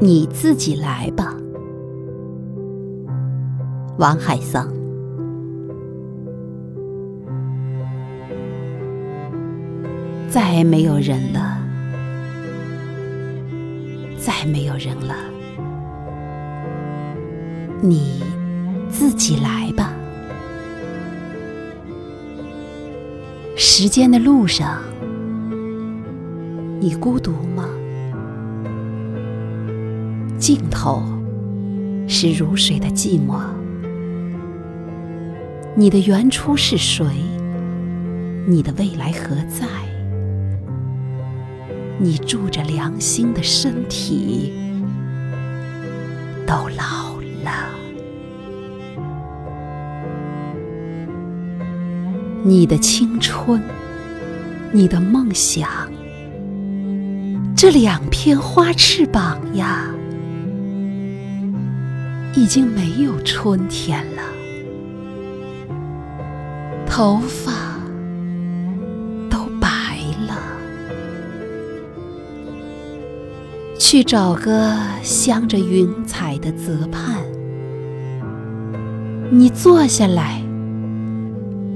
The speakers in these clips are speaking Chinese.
你自己来吧，王海桑。再没有人了，再没有人了，你自己来吧。时间的路上，你孤独吗？尽头是如水的寂寞。你的原初是谁？你的未来何在？你住着良心的身体都老了。你的青春，你的梦想，这两片花翅膀呀。已经没有春天了，头发都白了。去找个镶着云彩的泽畔，你坐下来，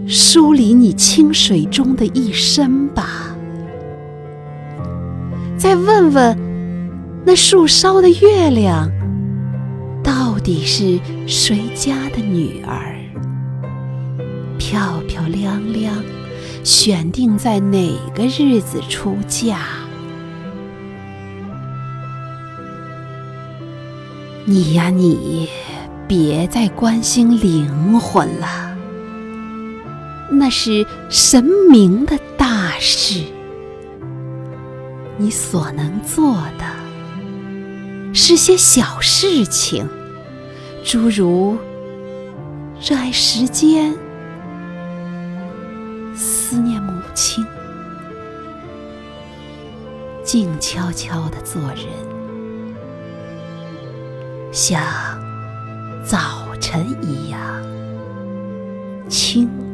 梳理你清水中的一身吧。再问问那树梢的月亮。到底是谁家的女儿？漂漂亮亮，选定在哪个日子出嫁？你呀，你别再关心灵魂了，那是神明的大事。你所能做的是些小事情。诸如热爱时间、思念母亲、静悄悄的做人，像早晨一样清。